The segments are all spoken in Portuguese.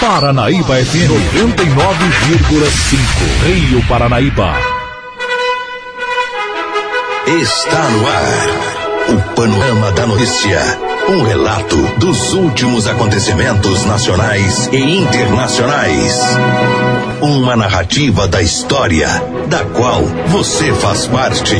Paranaíba FM 99,5. Rio Paranaíba. Está no ar. O Panorama da Notícia. Um relato dos últimos acontecimentos nacionais e internacionais. Uma narrativa da história, da qual você faz parte.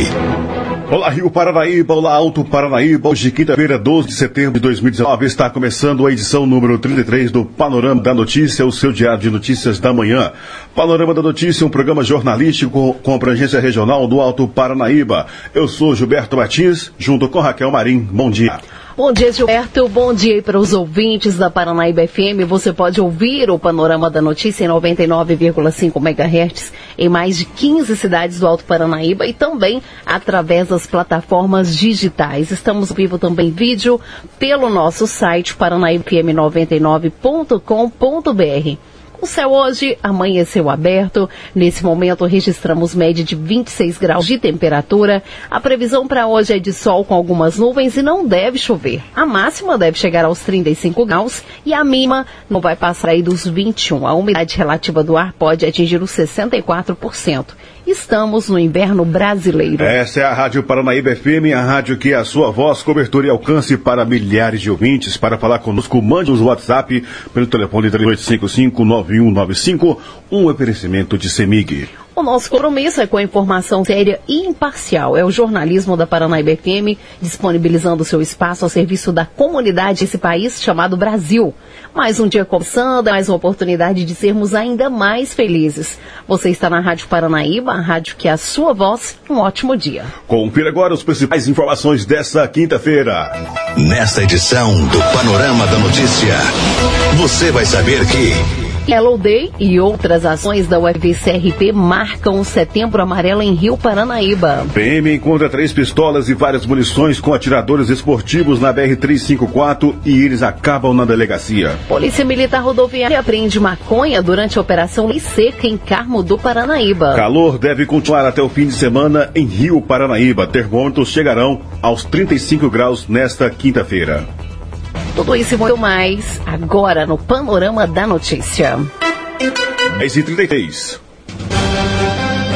Olá, Rio Paranaíba, olá, Alto Paranaíba. Hoje, quinta-feira, 12 de setembro de 2019, está começando a edição número 33 do Panorama da Notícia, o seu diário de notícias da manhã. Panorama da Notícia, um programa jornalístico com abrangência regional do Alto Paranaíba. Eu sou Gilberto Martins, junto com Raquel Marim. Bom dia. Bom dia, Gilberto. Bom dia para os ouvintes da Paranaíba FM. Você pode ouvir o Panorama da Notícia em 99,5 MHz em mais de 15 cidades do Alto Paranaíba e também através das plataformas digitais. Estamos vivo também em vídeo pelo nosso site paranaíbafm99.com.br. O céu hoje amanheceu aberto. Nesse momento registramos média de 26 graus de temperatura. A previsão para hoje é de sol com algumas nuvens e não deve chover. A máxima deve chegar aos 35 graus e a mínima não vai passar aí dos 21. A umidade relativa do ar pode atingir os 64%. Estamos no inverno brasileiro. Essa é a Rádio Paranaíba FM, a rádio que é a sua voz, cobertura e alcance para milhares de ouvintes. Para falar conosco, mande os WhatsApp pelo telefone 3855-9195, um oferecimento de CEMIG. O nosso compromisso é com a informação séria e imparcial. É o jornalismo da Paranaíba FM, disponibilizando seu espaço ao serviço da comunidade desse país chamado Brasil. Mais um dia começando, mais uma oportunidade de sermos ainda mais felizes. Você está na Rádio Paranaíba, a rádio que é a sua voz. Um ótimo dia. Confira agora as principais informações dessa quinta-feira. Nesta edição do Panorama da Notícia, você vai saber que. Yellow Day e outras ações da UFCRP marcam o Setembro Amarelo em Rio Paranaíba. PM encontra três pistolas e várias munições com atiradores esportivos na BR-354 e eles acabam na delegacia. Polícia Militar Rodoviária apreende maconha durante a Operação Lei Seca em Carmo do Paranaíba. Calor deve continuar até o fim de semana em Rio Paranaíba. Termômetros chegarão aos 35 graus nesta quinta-feira. Tudo isso e muito mais agora no Panorama da Notícia. 10h33.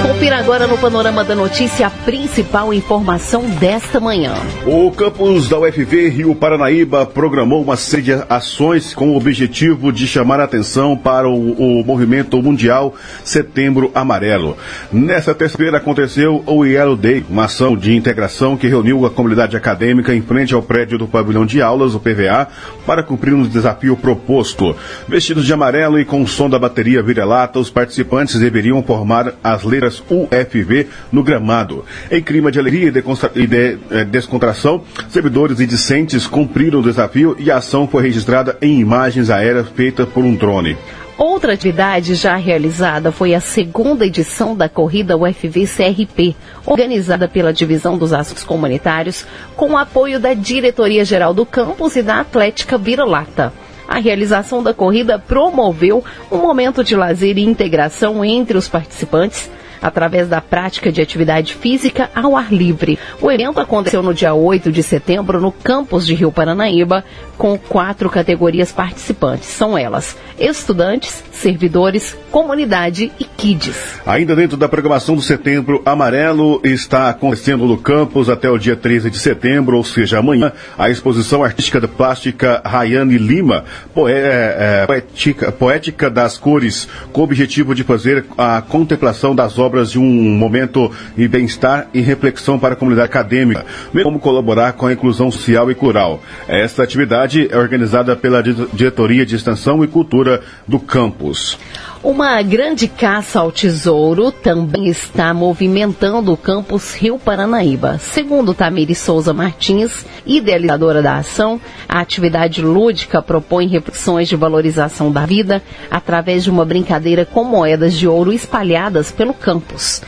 Confira agora no Panorama da Notícia a principal informação desta manhã. O campus da UFV Rio Paranaíba programou uma série de ações com o objetivo de chamar a atenção para o, o movimento mundial Setembro Amarelo. Nessa terça-feira aconteceu o Yellow Day, uma ação de integração que reuniu a comunidade acadêmica em frente ao prédio do pavilhão de aulas, o PVA, para cumprir um desafio proposto. Vestidos de amarelo e com o som da bateria vira-lata, os participantes deveriam formar as letras UFV no gramado. Em clima de alegria e de, eh, descontração, servidores e discentes cumpriram o desafio e a ação foi registrada em imagens aéreas feitas por um drone. Outra atividade já realizada foi a segunda edição da corrida UFV CRP, organizada pela Divisão dos Assuntos Comunitários, com o apoio da Diretoria Geral do Campus e da Atlética Vira-Lata. A realização da corrida promoveu um momento de lazer e integração entre os participantes, através da prática de atividade física ao ar livre. O evento aconteceu no dia 8 de setembro no campus de Rio Paranaíba, com quatro categorias participantes. São elas: estudantes, servidores, comunidade e kids. Ainda dentro da programação do Setembro Amarelo, está acontecendo no campus até o dia 13 de setembro, ou seja, amanhã, a exposição artística da plástica Rayane Lima, poé, é, poética, poética das cores, com o objetivo de fazer a contemplação das obras de um momento de bem-estar e reflexão para a comunidade acadêmica, como colaborar com a inclusão social e cultural. Esta atividade é organizada pela Diretoria de Extensão e Cultura do campus. Uma grande caça ao tesouro também está movimentando o campus Rio Paranaíba. Segundo Tamiri Souza Martins, idealizadora da ação, a atividade lúdica propõe reflexões de valorização da vida através de uma brincadeira com moedas de ouro espalhadas pelo campus,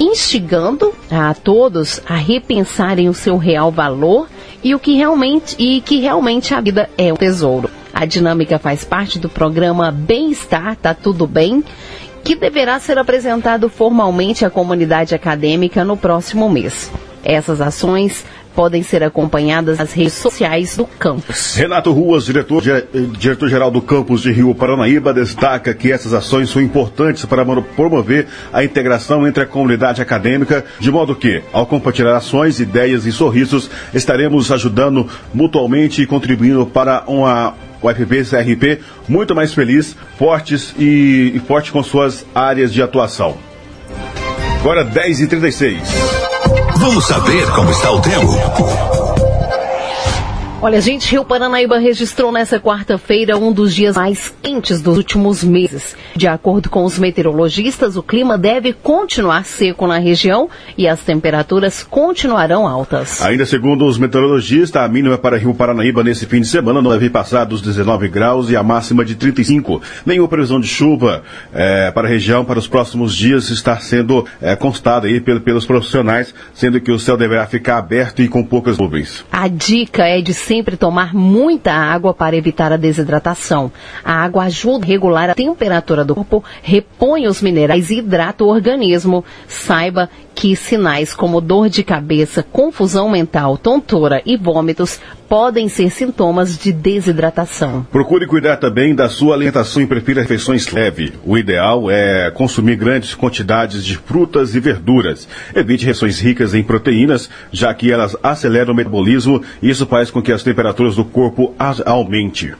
instigando a todos a repensarem o seu real valor e o que realmente e que realmente a vida é um tesouro. A dinâmica faz parte do programa Bem-Estar, tá tudo bem? Que deverá ser apresentado formalmente à comunidade acadêmica no próximo mês. Essas ações podem ser acompanhadas nas redes sociais do campus. Renato Ruas, diretor, diretor-geral do campus de Rio Paranaíba, destaca que essas ações são importantes para promover a integração entre a comunidade acadêmica, de modo que, ao compartilhar ações, ideias e sorrisos, estaremos ajudando mutualmente e contribuindo para uma UFP CRP muito mais feliz, fortes e, e forte com suas áreas de atuação. Agora 10h36. Vamos saber como está o tempo. Olha, gente, Rio Paranaíba registrou nessa quarta-feira um dos dias mais quentes dos últimos meses. De acordo com os meteorologistas, o clima deve continuar seco na região e as temperaturas continuarão altas. Ainda segundo os meteorologistas, a mínima para Rio Paranaíba nesse fim de semana não deve passar dos 19 graus e a máxima de 35. Nenhuma previsão de chuva é, para a região para os próximos dias está sendo é, constada aí pelos profissionais, sendo que o céu deverá ficar aberto e com poucas nuvens. A dica é de sempre tomar muita água para evitar a desidratação. A água ajuda a regular a temperatura do corpo, repõe os minerais e hidrata o organismo. Saiba que sinais como dor de cabeça, confusão mental, tontura e vômitos podem ser sintomas de desidratação. Procure cuidar também da sua alimentação e prefira refeições leves. O ideal é consumir grandes quantidades de frutas e verduras. Evite refeições ricas em proteínas, já que elas aceleram o metabolismo e isso faz com que as temperaturas do corpo aumente.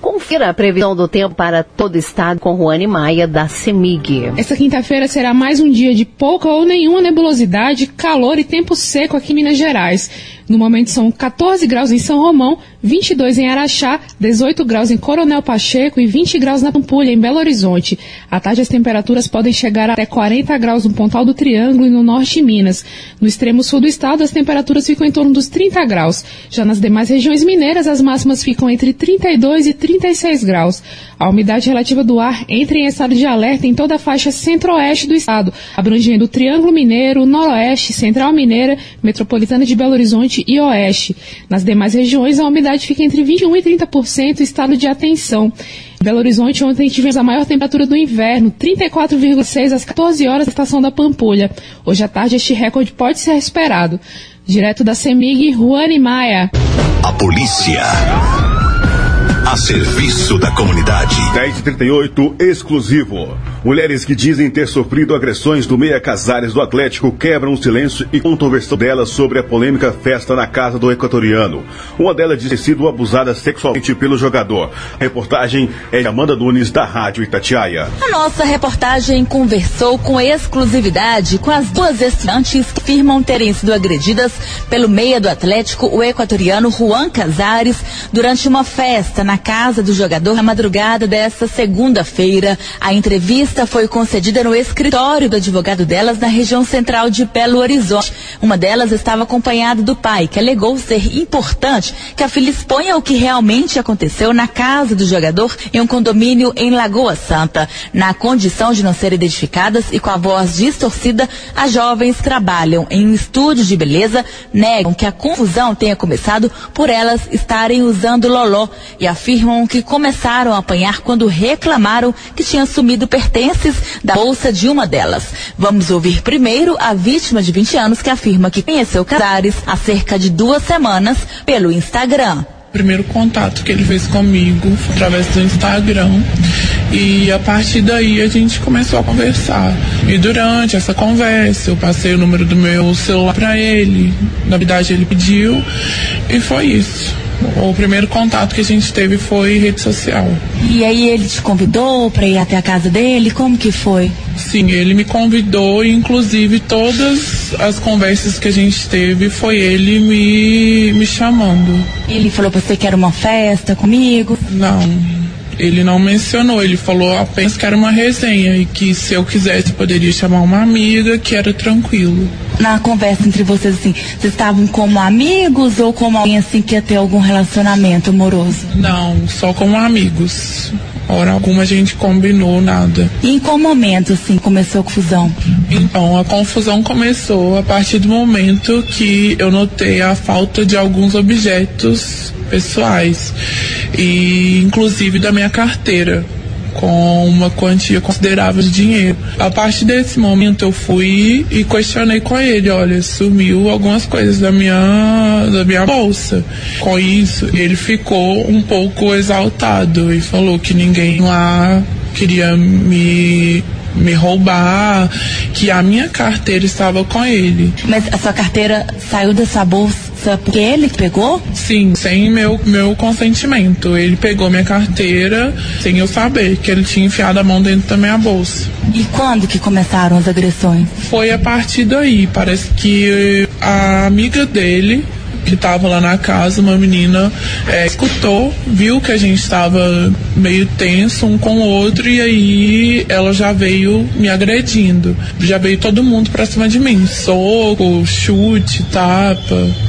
Confira a previsão do tempo para todo o estado com Juane Maia, da CEMIG. Esta quinta-feira será mais um dia de pouca ou nenhuma nebulosidade, calor e tempo seco aqui em Minas Gerais. No momento são 14 graus em São Romão, 22 em Araxá, 18 graus em Coronel Pacheco e 20 graus na Pampulha, em Belo Horizonte. À tarde as temperaturas podem chegar até 40 graus no Pontal do Triângulo e no norte de Minas. No extremo sul do estado as temperaturas ficam em torno dos 30 graus. Já nas demais regiões mineiras as máximas ficam entre 32 e 36 graus. A umidade relativa do ar entra em estado de alerta em toda a faixa centro-oeste do estado, abrangendo o Triângulo Mineiro, Noroeste, Central Mineira, Metropolitana de Belo Horizonte e Oeste. Nas demais regiões, a umidade fica entre 21% e 30%, estado de atenção. Em Belo Horizonte, ontem tivemos a maior temperatura do inverno, 34,6 às 14 horas da estação da Pampulha. Hoje à tarde, este recorde pode ser esperado. Direto da CEMIG, Juane Maia. A polícia a serviço da comunidade. 1038 exclusivo. Mulheres que dizem ter sofrido agressões do Meia Casares do Atlético quebram o silêncio e contam versão delas sobre a polêmica festa na casa do equatoriano. Uma delas diz ter sido abusada sexualmente pelo jogador. A reportagem é de Amanda Nunes, da Rádio Itatiaia. A nossa reportagem conversou com exclusividade com as duas estudantes que afirmam terem sido agredidas pelo meia do Atlético, o equatoriano Juan Casares, durante uma festa na casa do jogador na madrugada desta segunda-feira. A entrevista foi concedida no escritório do advogado delas na região central de Belo Horizonte. Uma delas estava acompanhada do pai, que alegou ser importante que a filha exponha o que realmente aconteceu na casa do jogador em um condomínio em Lagoa Santa. Na condição de não ser identificadas e com a voz distorcida, as jovens trabalham em um estúdio de beleza, negam que a confusão tenha começado por elas estarem usando loló e afirmam afirmam que começaram a apanhar quando reclamaram que tinha sumido pertences da bolsa de uma delas. Vamos ouvir primeiro a vítima de 20 anos que afirma que conheceu Casares há cerca de duas semanas pelo Instagram. O primeiro contato que ele fez comigo foi através do Instagram. E a partir daí a gente começou a conversar. E durante essa conversa eu passei o número do meu celular para ele. Na verdade ele pediu e foi isso. O primeiro contato que a gente teve foi rede social. E aí ele te convidou para ir até a casa dele? Como que foi? Sim, ele me convidou e inclusive todas as conversas que a gente teve foi ele me, me chamando. Ele falou pra você que era uma festa comigo? Não. Ele não mencionou, ele falou apenas que era uma resenha e que se eu quisesse poderia chamar uma amiga, que era tranquilo. Na conversa entre vocês, assim, vocês estavam como amigos ou como alguém assim que ia ter algum relacionamento amoroso? Não, só como amigos. Hora alguma a gente combinou nada. E em qual momento, assim, começou a confusão? Então, a confusão começou a partir do momento que eu notei a falta de alguns objetos pessoais e inclusive da minha carteira. com uma quantia considerável de dinheiro. A partir desse momento eu fui e questionei com ele, olha, sumiu algumas coisas da minha da minha bolsa. Com isso, ele ficou um pouco exaltado e falou que ninguém lá queria me me roubar, que a minha carteira estava com ele. Mas a sua carteira saiu dessa bolsa porque ele pegou? Sim, sem meu, meu consentimento. Ele pegou minha carteira sem eu saber que ele tinha enfiado a mão dentro da minha bolsa. E quando que começaram as agressões? Foi a partir daí. Parece que a amiga dele que estava lá na casa, uma menina é, escutou, viu que a gente estava meio tenso um com o outro e aí ela já veio me agredindo. Já veio todo mundo pra cima de mim. Soco, chute, tapa.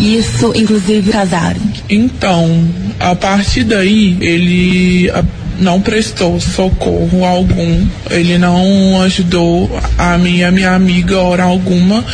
Isso, inclusive, casaram. Então, a partir daí, ele a, não prestou socorro algum, ele não ajudou a minha, minha amiga hora alguma.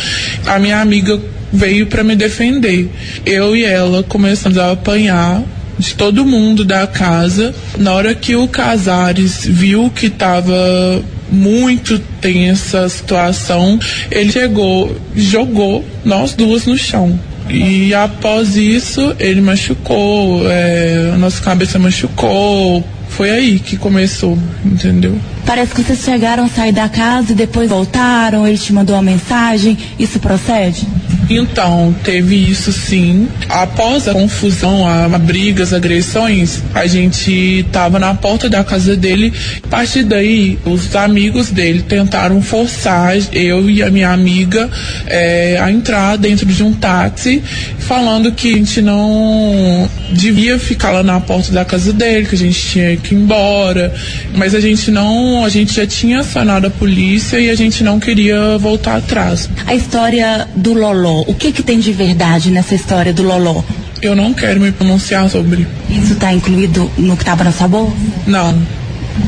A minha amiga veio para me defender. Eu e ela começamos a apanhar de todo mundo da casa. Na hora que o Casares viu que estava muito tensa a situação, ele chegou, jogou nós duas no chão. E após isso, ele machucou, é, a nossa cabeça machucou. Foi aí que começou, entendeu? Parece que vocês chegaram a sair da casa e depois voltaram, ele te mandou uma mensagem. Isso procede? Então, teve isso sim. Após a confusão, a, a brigas, agressões, a gente tava na porta da casa dele. A partir daí, os amigos dele tentaram forçar eu e a minha amiga é, a entrar dentro de um táxi, falando que a gente não devia ficar lá na porta da casa dele, que a gente tinha que ir embora. Mas a gente não, a gente já tinha acionado a polícia e a gente não queria voltar atrás. A história do Loló, o que que tem de verdade nessa história do Loló? Eu não quero me pronunciar sobre. Isso está incluído no que estava na sua bolsa? Não.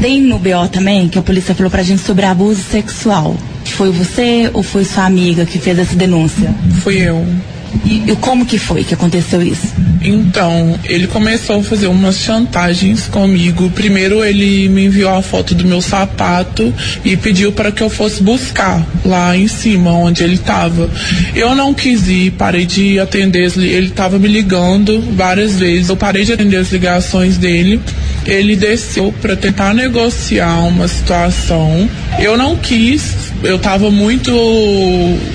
Tem no BO também que a polícia falou pra gente sobre abuso sexual. Foi você ou foi sua amiga que fez essa denúncia? Fui eu. E, e como que foi que aconteceu isso? Então, ele começou a fazer umas chantagens comigo. Primeiro, ele me enviou a foto do meu sapato e pediu para que eu fosse buscar lá em cima, onde ele estava. Eu não quis ir, parei de atender. Ele estava me ligando várias vezes. Eu parei de atender as ligações dele. Ele desceu para tentar negociar uma situação. Eu não quis, eu estava muito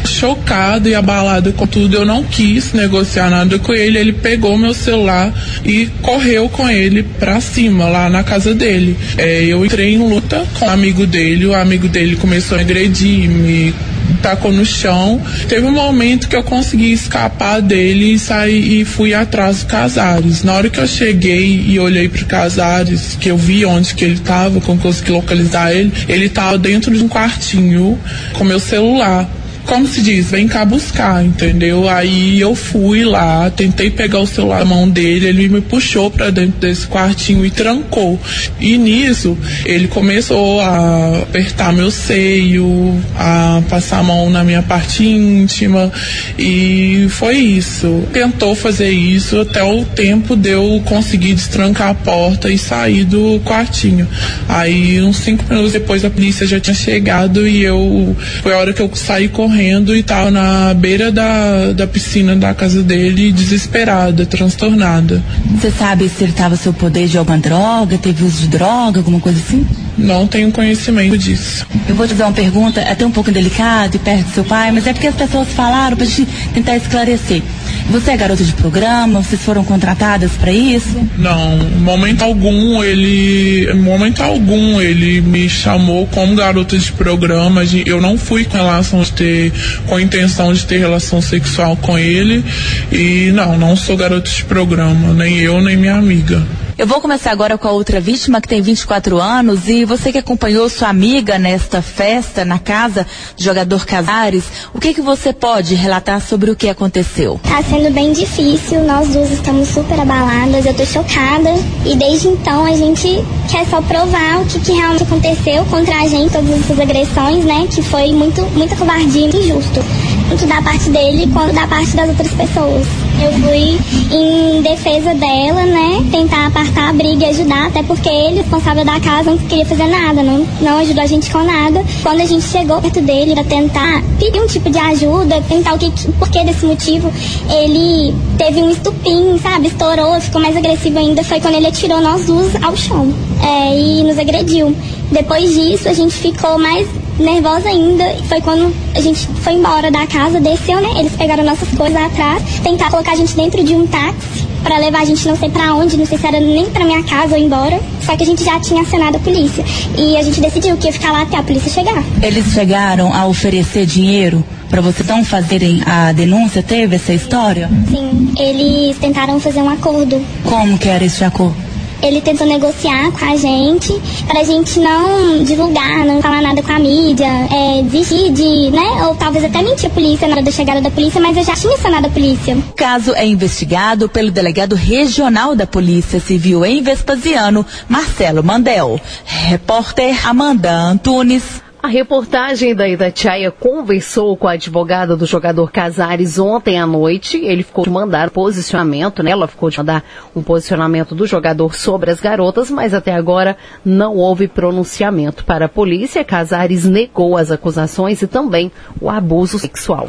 chocada e abalada com tudo. Eu não quis negociar nada com ele. Ele pegou meu celular e correu com ele pra cima, lá na casa dele. É, eu entrei em luta com o amigo dele. O amigo dele começou a agredir, me tacou no chão. Teve um momento que eu consegui escapar dele e sair e fui atrás do Casares. Na hora que eu cheguei e olhei pro Casares, que eu vi onde que ele tava, eu consegui localizar ele, ele tava dentro de um quartinho com meu celular como se diz, vem cá buscar, entendeu? Aí eu fui lá, tentei pegar o celular na mão dele, ele me puxou para dentro desse quartinho e trancou. E nisso, ele começou a apertar meu seio, a passar a mão na minha parte íntima e foi isso. Tentou fazer isso até o tempo de eu conseguir destrancar a porta e sair do quartinho. Aí, uns cinco minutos depois, a polícia já tinha chegado e eu. Foi a hora que eu saí correndo correndo e tava na beira da, da piscina da casa dele, desesperada, transtornada. Você sabe se ele estava sob poder de alguma droga, teve uso de droga, alguma coisa assim? Não tenho conhecimento disso. Eu vou te fazer uma pergunta, é até um pouco delicado e perto do seu pai, mas é porque as pessoas falaram pra gente tentar esclarecer. Você é garota de programa? Vocês foram contratadas para isso? Não, momento algum ele, momento algum ele me chamou como garota de programa. Eu não fui com relação de ter, com a intenção de ter relação sexual com ele e não, não sou garota de programa, nem eu nem minha amiga. Eu vou começar agora com a outra vítima que tem 24 anos e você que acompanhou sua amiga nesta festa na casa do jogador Casares, o que que você pode relatar sobre o que aconteceu? Tá sendo bem difícil, nós duas estamos super abaladas, eu tô chocada e desde então a gente quer só provar o que, que realmente aconteceu contra a gente, todas essas agressões, né, que foi muito, muita covardia e injusto, tanto da parte dele quanto da parte das outras pessoas. Eu fui em defesa dela, né? Tentar apartar a briga e ajudar, até porque ele, responsável da casa, não queria fazer nada, não, não ajudou a gente com nada. Quando a gente chegou perto dele para tentar pedir um tipo de ajuda, tentar o que, por que desse motivo, ele teve um estupim, sabe? Estourou, ficou mais agressivo ainda. Foi quando ele atirou nós duas ao chão é, e nos agrediu. Depois disso, a gente ficou mais nervosa ainda. Foi quando a gente foi embora da casa, desceu, né? Eles pegaram nossas coisas atrás, tentaram colocar a gente dentro de um táxi para levar a gente não sei para onde, não sei se era nem para minha casa ou embora. Só que a gente já tinha acionado a polícia e a gente decidiu que ia ficar lá até a polícia chegar. Eles chegaram a oferecer dinheiro para vocês não fazerem a denúncia? Teve essa história? Sim, eles tentaram fazer um acordo. Como que era esse acordo? Ele tentou negociar com a gente pra gente não divulgar, não falar nada com a mídia, é, desistir de, né, ou talvez até mentir a polícia na hora da chegada da polícia, mas eu já tinha acionado a polícia. O caso é investigado pelo delegado regional da Polícia Civil em Vespasiano, Marcelo Mandel. Repórter Amanda Antunes. A reportagem da Itatiaia conversou com a advogada do jogador Casares ontem à noite. Ele ficou de mandar posicionamento, né? Ela ficou de mandar um posicionamento do jogador sobre as garotas, mas até agora não houve pronunciamento para a polícia. Casares negou as acusações e também o abuso sexual.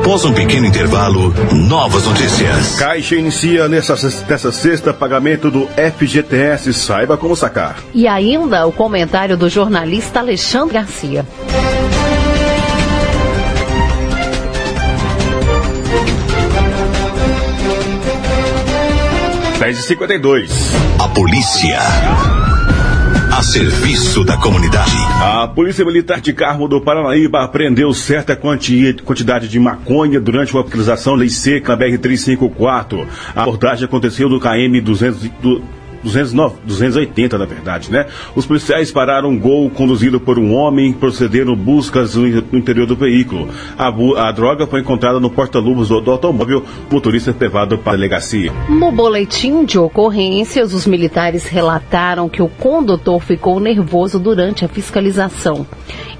Após um pequeno intervalo, novas notícias. Caixa inicia nessa, nessa sexta pagamento do FGTS. Saiba como sacar. E ainda o comentário do jornalista Alexandre Garcia. Dez e cinquenta e dois. A polícia a serviço da comunidade. A Polícia Militar de Carmo do Paranaíba apreendeu certa quantidade de maconha durante uma utilização lei seca na BR-354. A abordagem aconteceu no KM 200, do, 209, 280 na verdade, né? Os policiais pararam um gol conduzido por um homem, procederam buscas no, interior do veículo. A, a droga foi encontrada no porta-luvas do, do, automóvel, o motorista levado para a delegacia. No boletim de ocorrências, os militares relataram que o condutor ficou nervoso durante a fiscalização.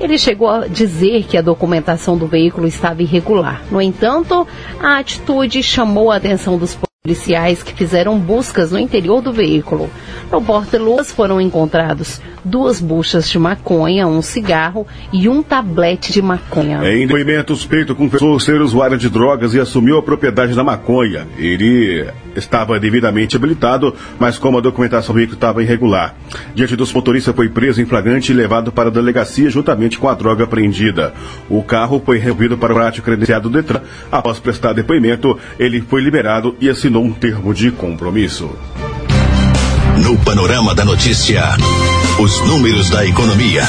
Ele chegou a dizer que a documentação do veículo estava irregular. No entanto, a atitude chamou a atenção dos policiais policiais que fizeram buscas no interior do veículo. No porta-luvas foram encontrados duas buchas de maconha, um cigarro e um tablete de maconha. Em depoimento, o suspeito confessou ser usuário de drogas e assumiu a propriedade da maconha. Ele estava devidamente habilitado, mas como a documentação do veículo estava irregular. Diante dos motoristas, foi preso em flagrante e levado para a delegacia juntamente com a droga apreendida. O carro foi removido para o pátio credenciado do Detran. Após prestar depoimento, ele foi liberado e assinou um termo de compromisso. No panorama da notícia, os números da economia.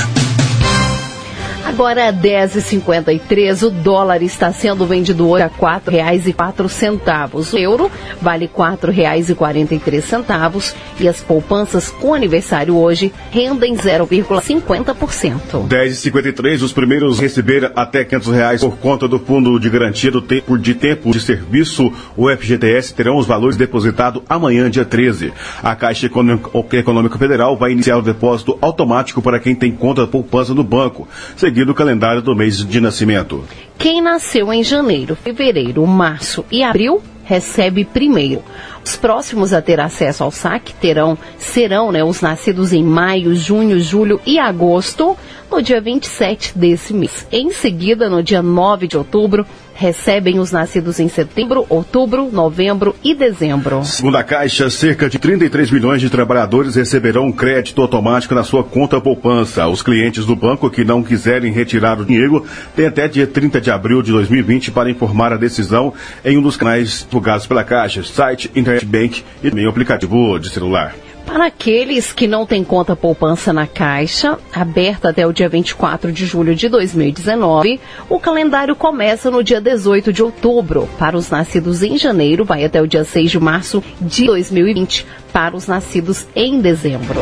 Agora, 10,53, o dólar está sendo vendido hoje a R$ 4,04. O euro vale R$ 4,43 e as poupanças com aniversário hoje rendem 0,50%. 10,53, os primeiros receber até 500 reais por conta do Fundo de Garantia do tempo, de Tempo de Serviço, o FGTS, terão os valores depositados amanhã, dia 13. A Caixa Econômica Federal vai iniciar o depósito automático para quem tem conta poupança no banco, seguido do calendário do mês de nascimento. Quem nasceu em janeiro, fevereiro, março e abril recebe primeiro. Os próximos a ter acesso ao saque terão, serão né, os nascidos em maio, junho, julho e agosto, no dia 27 desse mês. Em seguida, no dia 9 de outubro, recebem os nascidos em setembro, outubro, novembro e dezembro. Segundo a Caixa, cerca de 33 milhões de trabalhadores receberão um crédito automático na sua conta poupança. Os clientes do banco que não quiserem retirar o dinheiro têm até dia 30 de abril de 2020 para informar a decisão em um dos canais divulgados pela Caixa, site, internet bank e também o aplicativo de celular. Para aqueles que não têm conta poupança na Caixa, aberta até o dia 24 de julho de 2019, o calendário começa no dia 18 de outubro. Para os nascidos em janeiro, vai até o dia 6 de março de 2020. Para os nascidos em dezembro.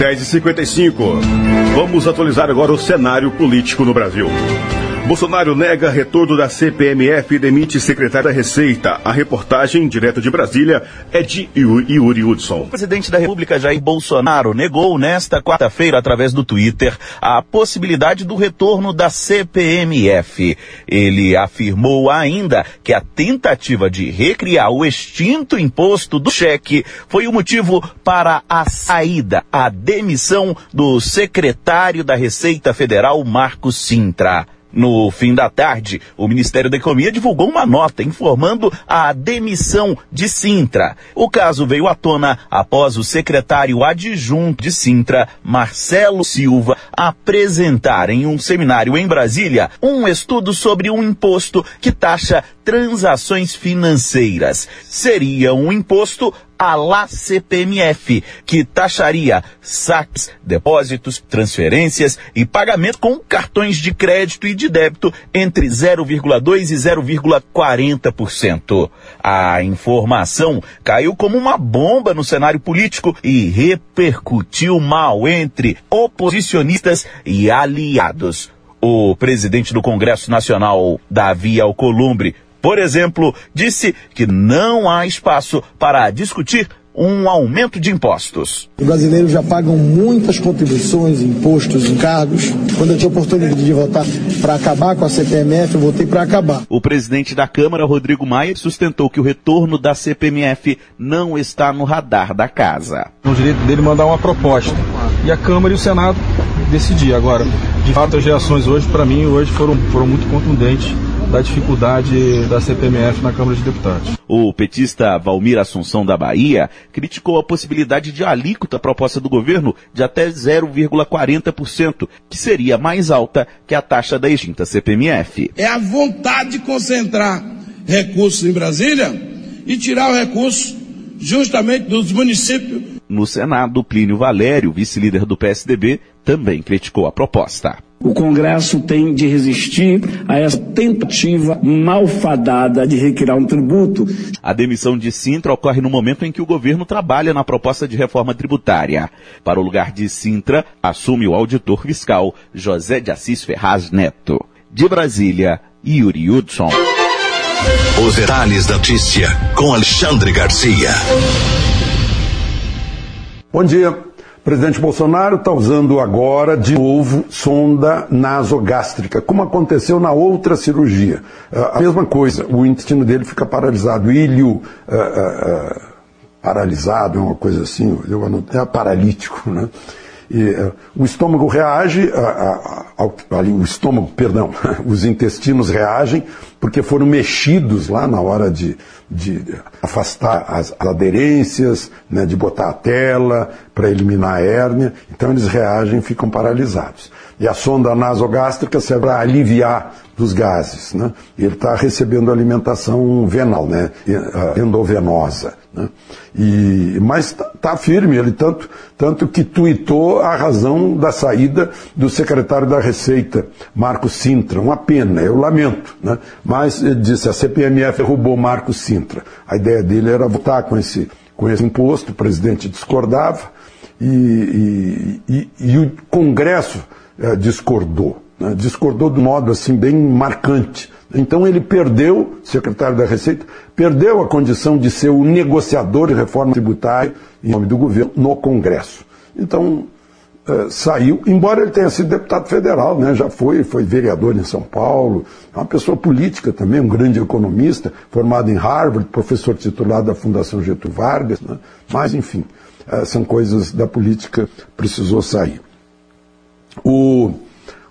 10h55. Vamos atualizar agora o cenário político no Brasil. Bolsonaro nega retorno da CPMF e demite secretário da Receita. A reportagem, direto de Brasília, é de Yuri Hudson. O presidente da República, Jair Bolsonaro, negou nesta quarta-feira, através do Twitter, a possibilidade do retorno da CPMF. Ele afirmou ainda que a tentativa de recriar o extinto imposto do cheque foi o motivo para a saída, a demissão do secretário da Receita Federal, Marcos Sintra. No fim da tarde, o Ministério da Economia divulgou uma nota informando a demissão de Sintra. O caso veio à tona após o secretário adjunto de Sintra, Marcelo Silva, apresentar em um seminário em Brasília um estudo sobre um imposto que taxa transações financeiras. Seria um imposto a la CPMF, que taxaria saques, depósitos, transferências e pagamento com cartões de crédito e de débito entre 0,2 e 0,40%. A informação caiu como uma bomba no cenário político e repercutiu mal entre oposicionistas e aliados. O presidente do Congresso Nacional, Davi Alcolumbre, por exemplo, disse que não há espaço para discutir um aumento de impostos. Os brasileiros já pagam muitas contribuições, impostos, encargos. Quando eu tinha oportunidade de votar para acabar com a CPMF, eu votei para acabar. O presidente da Câmara, Rodrigo Maia, sustentou que o retorno da CPMF não está no radar da casa. O direito dele mandar uma proposta. E a Câmara e o Senado decidir. Agora, de fato, as reações hoje, para mim, hoje foram, foram muito contundentes da dificuldade da CPMF na Câmara de Deputados. O petista Valmir Assunção da Bahia criticou a possibilidade de alíquota proposta do governo de até 0,40%, que seria mais alta que a taxa da extinta CPMF. É a vontade de concentrar recursos em Brasília e tirar o recurso justamente dos municípios. No Senado, Plínio Valério, vice-líder do PSDB, também criticou a proposta. O Congresso tem de resistir a essa tentativa malfadada de recriar um tributo. A demissão de Sintra ocorre no momento em que o governo trabalha na proposta de reforma tributária. Para o lugar de Sintra, assume o auditor fiscal José de Assis Ferraz Neto. De Brasília, Yuri Hudson. Os detalhes da notícia com Alexandre Garcia. Bom dia. Presidente Bolsonaro está usando agora, de novo, sonda nasogástrica, como aconteceu na outra cirurgia. a mesma coisa, o intestino dele fica paralisado, ilho uh, uh, paralisado, é uma coisa assim, eu anotei, é paralítico, né? E, uh, o estômago reage, ali, o estômago, perdão, os intestinos reagem porque foram mexidos lá na hora de, de afastar as, aderências, né, de botar a tela para eliminar a hérnia. Então eles reagem e ficam paralisados. E a sonda nasogástrica serve para aliviar dos gases. Né? Ele está recebendo alimentação venal, né? endovenosa. Né? E, mas está tá firme, ele tanto, tanto que tuitou a razão da saída do secretário da Receita, Marco Sintra. Uma pena, eu lamento. Né? Mas ele disse, a CPMF derrubou Marco Sintra. A ideia dele era votar com esse, com esse imposto, o presidente discordava, e, e, e, e o Congresso eh, discordou. Né? Discordou de modo assim bem marcante. Então ele perdeu, secretário da Receita, perdeu a condição de ser o negociador de reforma tributária em nome do governo no Congresso. Então uh, saiu, embora ele tenha sido deputado federal, né? já foi, foi vereador em São Paulo, é uma pessoa política também, um grande economista, formado em Harvard, professor titular da Fundação Getúlio Vargas, né? mas enfim, uh, são coisas da política, precisou sair. O,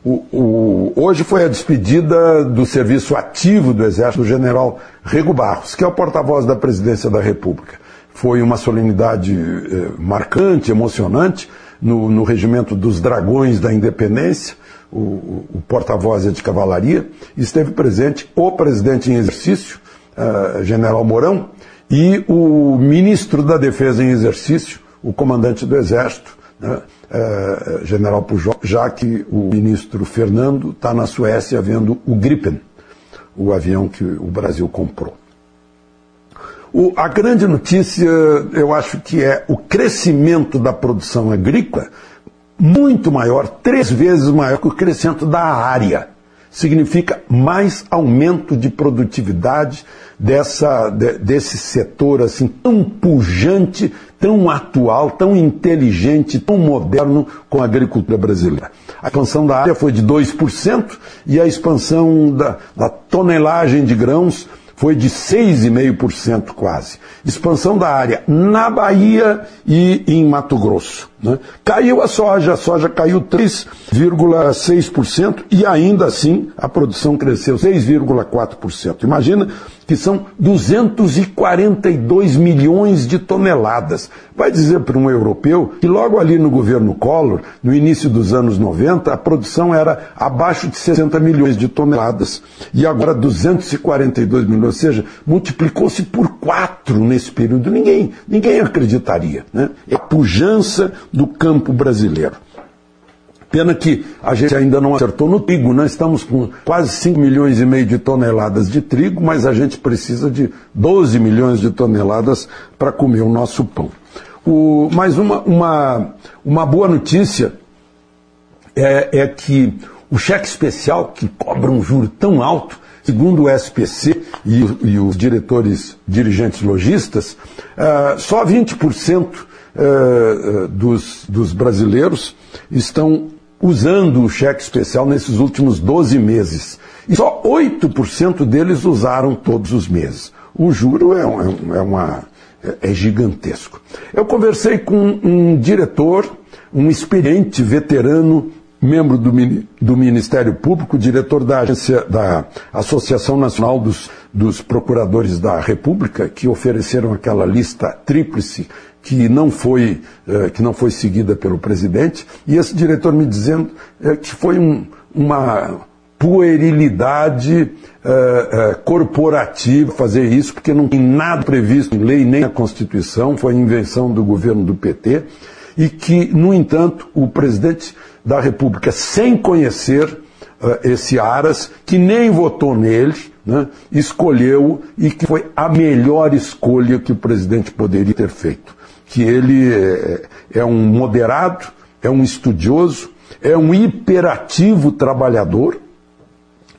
o, o, hoje foi a despedida do serviço ativo do Exército do general Rego Barros, que é o porta-voz da presidência da República. Foi uma solenidade eh, marcante, emocionante, no, no, regimento dos Dragões da Independência. O, o porta-voz é de cavalaria. Esteve presente o presidente em exercício, eh, general Mourão, e o ministro da Defesa em exercício, o comandante do Exército, né, é, general Pujol, já que o ministro Fernando está na Suécia vendo o Gripen, o avião que o Brasil comprou. O, a grande notícia, eu acho que é o crescimento da produção agrícola muito maior, três vezes maior que o crescimento da área. significa mais aumento de produtividade dessa, de, desse setor assim tão pujante, tão atual, tão inteligente, tão moderno com a agricultura brasileira. A expansão da área foi de 2% e a expansão da, da tonelagem de grãos foi de 6,5% quase. Expansão da área na Bahia e em Mato Grosso. Né? Caiu a soja, a soja caiu 3,6% e ainda assim a produção cresceu 6,4%. Imagina que são 242 milhões de toneladas. Vai dizer para um europeu que logo ali no governo Collor, no início dos anos 90, a produção era abaixo de 60 milhões de toneladas e agora 242 milhões, ou seja, multiplicou-se por quatro nesse período. Ninguém, ninguém acreditaria. Né? É pujança do campo brasileiro. Pena que a gente ainda não acertou no trigo, nós estamos com quase 5 milhões e meio de toneladas de trigo, mas a gente precisa de 12 milhões de toneladas para comer o nosso pão. O, mas uma, uma, uma boa notícia é, é que o cheque especial, que cobra um juro tão alto, segundo o SPC e, e os diretores, dirigentes lojistas, uh, só 20% uh, dos, dos brasileiros estão usando o cheque especial nesses últimos 12 meses. E só 8% deles usaram todos os meses. O juro é, um, é, uma, é gigantesco. Eu conversei com um diretor, um experiente veterano, membro do, do Ministério Público, diretor da agência da Associação Nacional dos, dos Procuradores da República, que ofereceram aquela lista tríplice que não foi, eh, que não foi seguida pelo presidente, e esse diretor me dizendo eh, que foi um, uma puerilidade eh, corporativa fazer isso, porque não tem nada previsto em lei nem na Constituição, foi invenção do governo do PT, e que, no entanto, o presidente da República, sem conhecer esse Aras, que nem votou nele, né, escolheu e que foi a melhor escolha que o presidente poderia ter feito que ele é, é um moderado, é um estudioso, é um hiperativo trabalhador,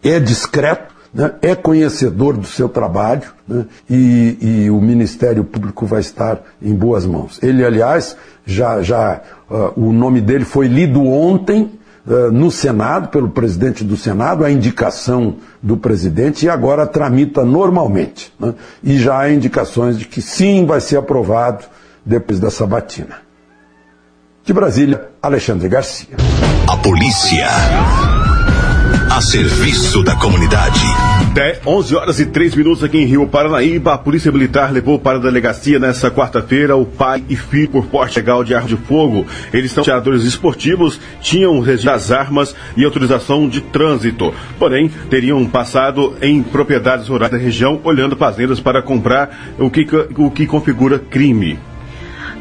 é discreto, né, é conhecedor do seu trabalho né, e, e, o Ministério Público vai estar em boas mãos. Ele, aliás, já, já uh, o nome dele foi lido ontem uh, no Senado, pelo presidente do Senado, a indicação do presidente e agora tramita normalmente. Né, e já há indicações de que sim, vai ser aprovado depois da sabatina. De Brasília, Alexandre Garcia. A polícia. A serviço da comunidade. 11 horas e 3 minutos aqui em Rio Paranaíba. A Polícia Militar levou para a delegacia nesta quarta-feira o pai e filho por porte legal de arma de fogo. Eles são tiradores esportivos, tinham registro das armas e autorização de trânsito. Porém, teriam passado em propriedades rurais da região, olhando fazendas para comprar o que, o que configura crime.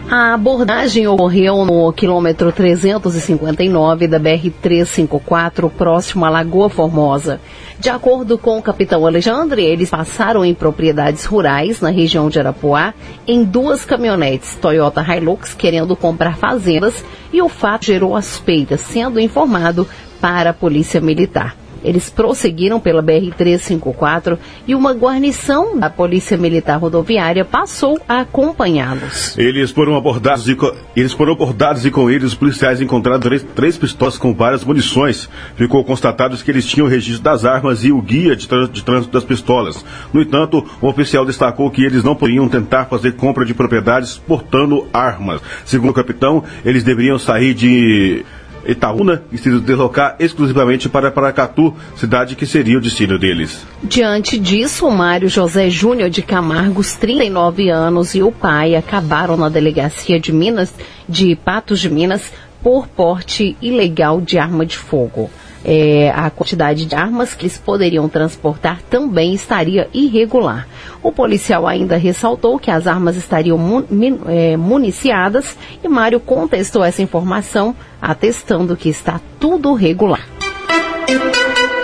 A abordagem ocorreu no quilômetro 359 da BR-354, próximo à Lagoa Formosa. De acordo com o capitão Alexandre, eles passaram em propriedades rurais na região de Arapuá em duas caminhonetes Toyota Hilux querendo comprar fazendas e o fato gerou a suspeita, sendo informado para a Polícia Militar. Eles prosseguiram pela BR-354 e uma guarnição da Polícia Militar Rodoviária passou a acompanhá-los. Eles foram abordados e eles foram abordados e com eles os policiais encontraram três, três pistolas com várias munições. Ficou constatado que eles tinham o registro das armas e o guia de, de trânsito das pistolas. No entanto, o oficial destacou que eles não poderiam tentar fazer compra de propriedades portando armas. Segundo o capitão, eles deveriam sair de Itaúna e se deslocar exclusivamente para Paracatu, cidade que seria o destino deles. Diante disso, o Mário José Júnior de Camargos, 39 anos, e o pai acabaram na delegacia de Minas, de Patos de Minas, por porte ilegal de arma de fogo é, a quantidade de armas que eles poderiam transportar também estaria irregular. O policial ainda ressaltou que as armas estariam é, municiadas e Mário contestou essa informação, atestando que está tudo regular.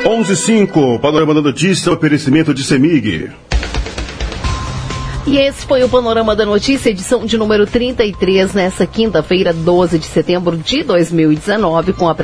11.5, Panorama da Notícia, oferecimento de Semig. E esse foi o Panorama da Notícia, edição de número 33, nessa quinta-feira, 12 de setembro de 2019, com a,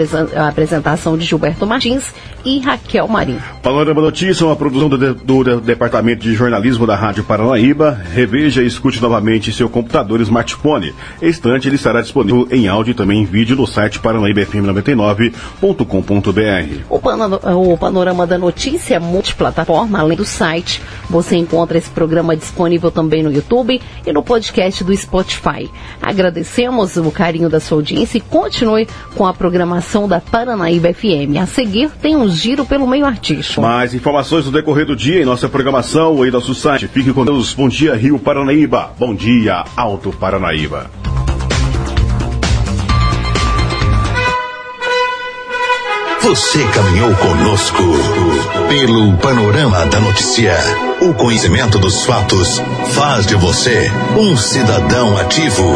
apresentação de Gilberto Martins e Raquel Marim. Panorama Notícia, uma produção do, do, Departamento de Jornalismo da Rádio Paranaíba. Reveja e escute novamente seu computador smartphone. Estante ele estará disponível em áudio e também em vídeo no site paranaíbafm99.com.br. O, o Panorama da Notícia é multiplataforma, além do site. Você encontra esse programa disponível também no YouTube e no podcast do Spotify. Agradecemos o carinho da sua audiência e continue com a programação da Paranaíba FM. A seguir tem um giro pelo meio artístico. Mais informações no decorrer do dia em nossa programação e nosso site. Fique com Deus. Bom dia, Rio Paranaíba. Bom dia, Alto Paranaíba. Você caminhou conosco pelo panorama da notícia. O conhecimento dos fatos faz de você um cidadão ativo.